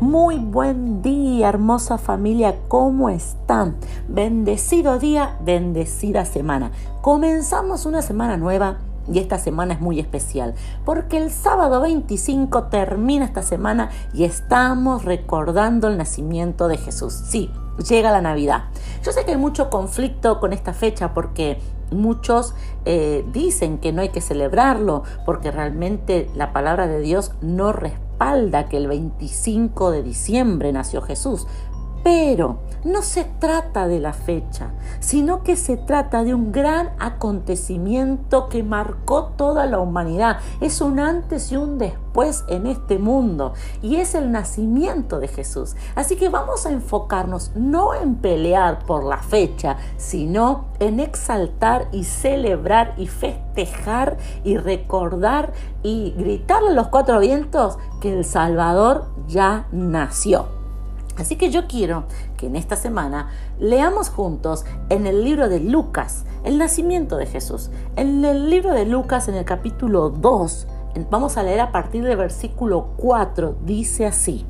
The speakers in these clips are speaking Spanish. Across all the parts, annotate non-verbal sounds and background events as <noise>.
Muy buen día, hermosa familia, ¿cómo están? Bendecido día, bendecida semana. Comenzamos una semana nueva y esta semana es muy especial porque el sábado 25 termina esta semana y estamos recordando el nacimiento de Jesús. Sí, llega la Navidad. Yo sé que hay mucho conflicto con esta fecha porque muchos eh, dicen que no hay que celebrarlo porque realmente la palabra de Dios no que el 25 de diciembre nació Jesús. Pero no se trata de la fecha, sino que se trata de un gran acontecimiento que marcó toda la humanidad. Es un antes y un después en este mundo y es el nacimiento de Jesús. Así que vamos a enfocarnos no en pelear por la fecha, sino en exaltar y celebrar y festejar y recordar y gritarle a los cuatro vientos que el Salvador ya nació. Así que yo quiero que en esta semana leamos juntos en el libro de Lucas, el nacimiento de Jesús. En el libro de Lucas, en el capítulo 2, vamos a leer a partir del versículo 4, dice así.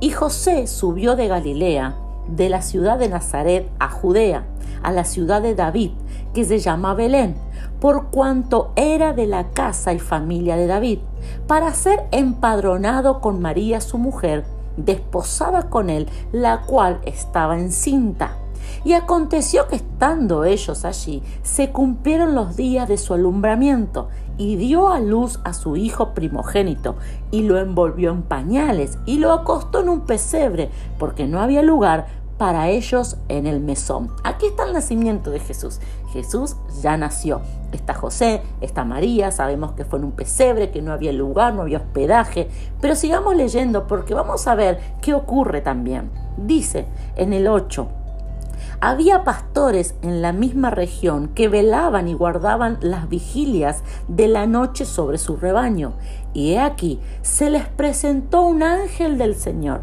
Y José subió de Galilea, de la ciudad de Nazaret a Judea, a la ciudad de David, que se llama Belén, por cuanto era de la casa y familia de David, para ser empadronado con María su mujer, desposada con él, la cual estaba encinta. Y aconteció que estando ellos allí, se cumplieron los días de su alumbramiento, y dio a luz a su hijo primogénito, y lo envolvió en pañales, y lo acostó en un pesebre, porque no había lugar para ellos en el mesón. Aquí está el nacimiento de Jesús. Jesús ya nació. Está José, está María, sabemos que fue en un pesebre, que no había lugar, no había hospedaje, pero sigamos leyendo porque vamos a ver qué ocurre también. Dice en el 8, había pastores en la misma región que velaban y guardaban las vigilias de la noche sobre su rebaño. Y he aquí, se les presentó un ángel del Señor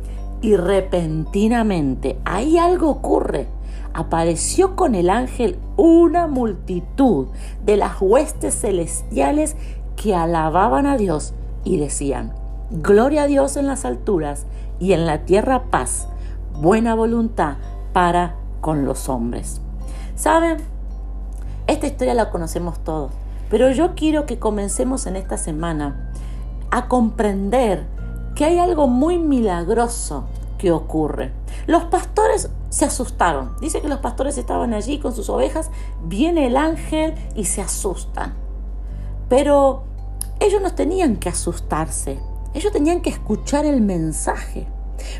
y repentinamente, ahí algo ocurre. Apareció con el ángel una multitud de las huestes celestiales que alababan a Dios y decían, Gloria a Dios en las alturas y en la tierra paz, buena voluntad para con los hombres. ¿Saben? Esta historia la conocemos todos, pero yo quiero que comencemos en esta semana a comprender que hay algo muy milagroso que ocurre. Los pastores se asustaron. Dice que los pastores estaban allí con sus ovejas, viene el ángel y se asustan. Pero ellos no tenían que asustarse, ellos tenían que escuchar el mensaje,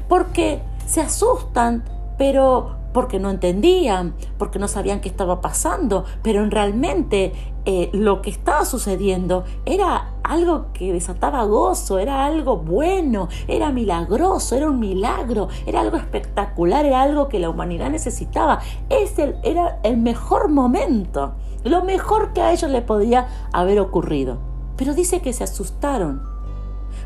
porque se asustan, pero porque no entendían, porque no sabían qué estaba pasando, pero realmente eh, lo que estaba sucediendo era algo que desataba gozo, era algo bueno, era milagroso, era un milagro, era algo espectacular, era algo que la humanidad necesitaba. Ese era el mejor momento, lo mejor que a ellos le podía haber ocurrido. Pero dice que se asustaron.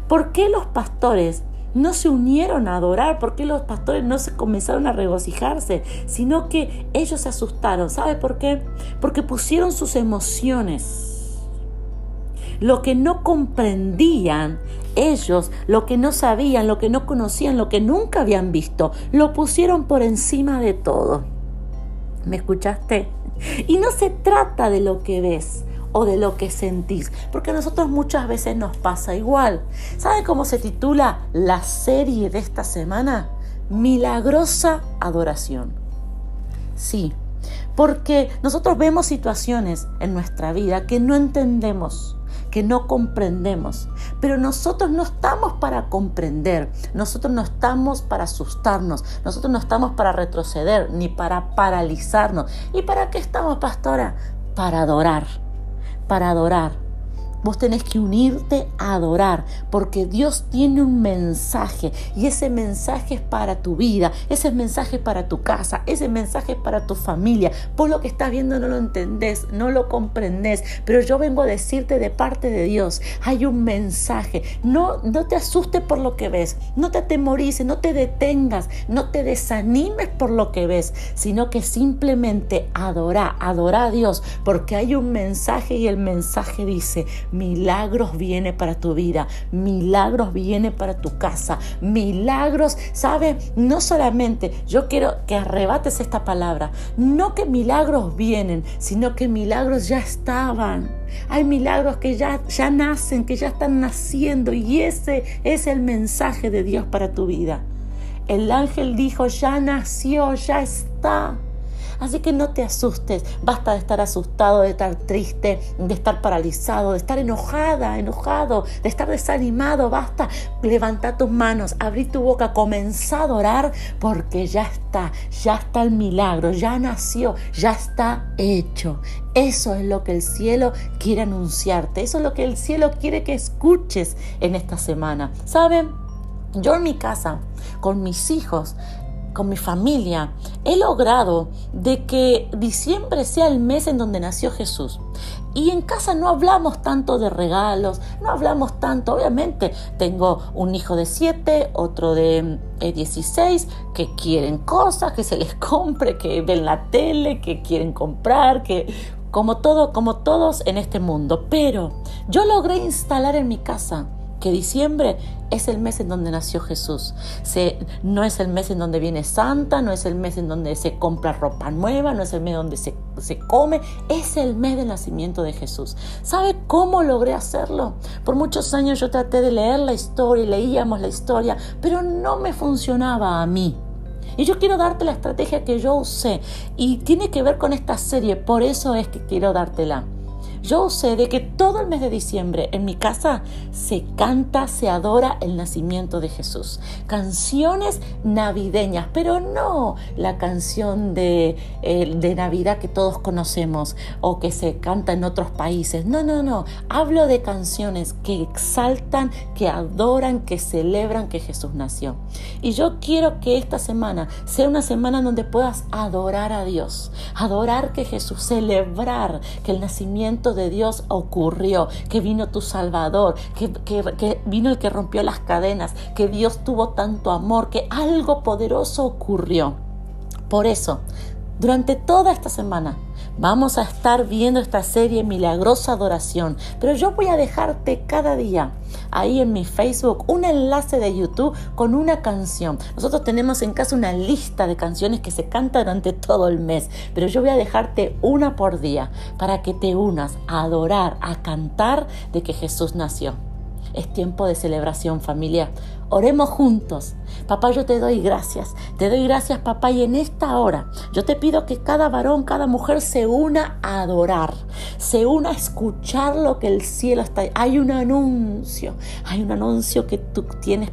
¿Por qué los pastores no se unieron a adorar, porque los pastores no se comenzaron a regocijarse, sino que ellos se asustaron. ¿Sabe por qué? Porque pusieron sus emociones. Lo que no comprendían ellos, lo que no sabían, lo que no conocían, lo que nunca habían visto, lo pusieron por encima de todo. ¿Me escuchaste? Y no se trata de lo que ves, o de lo que sentís, porque a nosotros muchas veces nos pasa igual. ¿Sabe cómo se titula la serie de esta semana? Milagrosa adoración. Sí, porque nosotros vemos situaciones en nuestra vida que no entendemos, que no comprendemos, pero nosotros no estamos para comprender, nosotros no estamos para asustarnos, nosotros no estamos para retroceder ni para paralizarnos. ¿Y para qué estamos, pastora? Para adorar para adorar. Vos tenés que unirte a adorar, porque Dios tiene un mensaje y ese mensaje es para tu vida, ese mensaje es para tu casa, ese mensaje es para tu familia. Vos lo que estás viendo no lo entendés, no lo comprendés, pero yo vengo a decirte de parte de Dios, hay un mensaje. No, no te asustes por lo que ves, no te atemorices, no te detengas, no te desanimes por lo que ves, sino que simplemente adora, adora a Dios, porque hay un mensaje y el mensaje dice, milagros viene para tu vida, milagros viene para tu casa, milagros, ¿sabe? No solamente, yo quiero que arrebates esta palabra, no que milagros vienen, sino que milagros ya estaban. Hay milagros que ya, ya nacen, que ya están naciendo y ese es el mensaje de Dios para tu vida. El ángel dijo, ya nació, ya está. Así que no te asustes, basta de estar asustado, de estar triste, de estar paralizado, de estar enojada, enojado, de estar desanimado, basta. Levanta tus manos, abrí tu boca, comenzá a adorar porque ya está, ya está el milagro, ya nació, ya está hecho. Eso es lo que el cielo quiere anunciarte, eso es lo que el cielo quiere que escuches en esta semana. ¿Saben? Yo en mi casa, con mis hijos, con mi familia, he logrado de que diciembre sea el mes en donde nació Jesús. Y en casa no hablamos tanto de regalos, no hablamos tanto, obviamente tengo un hijo de 7, otro de 16, eh, que quieren cosas, que se les <laughs> compre, que ven la tele, que quieren comprar, que como todo, como todos en este mundo. Pero yo logré instalar en mi casa que diciembre es el mes en donde nació Jesús. No es el mes en donde viene Santa, no es el mes en donde se compra ropa nueva, no es el mes donde se, se come, es el mes del nacimiento de Jesús. ¿Sabe cómo logré hacerlo? Por muchos años yo traté de leer la historia, leíamos la historia, pero no me funcionaba a mí. Y yo quiero darte la estrategia que yo usé y tiene que ver con esta serie, por eso es que quiero dártela. Yo sé de que todo el mes de diciembre en mi casa se canta, se adora el nacimiento de Jesús. Canciones navideñas, pero no la canción de, eh, de Navidad que todos conocemos o que se canta en otros países. No, no, no. Hablo de canciones que exaltan, que adoran, que celebran que Jesús nació. Y yo quiero que esta semana sea una semana donde puedas adorar a Dios, adorar que Jesús, celebrar que el nacimiento de Dios ocurrió, que vino tu Salvador, que, que vino el que rompió las cadenas, que Dios tuvo tanto amor, que algo poderoso ocurrió. Por eso, durante toda esta semana vamos a estar viendo esta serie Milagrosa Adoración, pero yo voy a dejarte cada día ahí en mi Facebook un enlace de YouTube con una canción. Nosotros tenemos en casa una lista de canciones que se canta durante todo el mes, pero yo voy a dejarte una por día para que te unas a adorar, a cantar de que Jesús nació. Es tiempo de celebración familia. Oremos juntos. Papá, yo te doy gracias. Te doy gracias, papá. Y en esta hora yo te pido que cada varón, cada mujer se una a adorar, se una a escuchar lo que el cielo está. Hay un anuncio, hay un anuncio que tú tienes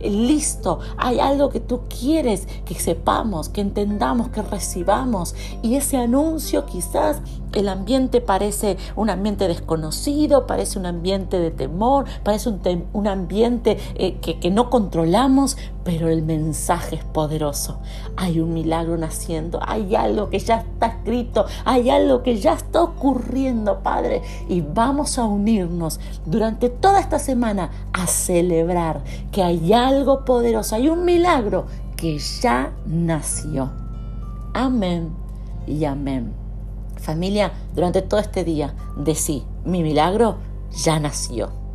listo, hay algo que tú quieres que sepamos, que entendamos, que recibamos. Y ese anuncio quizás el ambiente parece un ambiente desconocido, parece un ambiente de temor, parece un, ambiente eh, que no controlamos, pero el mensaje es poderoso. Hay un milagro naciendo, hay algo que ya está escrito, hay algo que ya está ocurriendo, Padre. Y vamos a unirnos durante toda esta semana a celebrar que hay algo poderoso, hay un milagro que ya nació. Amén y amén. Familia, durante todo este día, decí, mi milagro ya nació.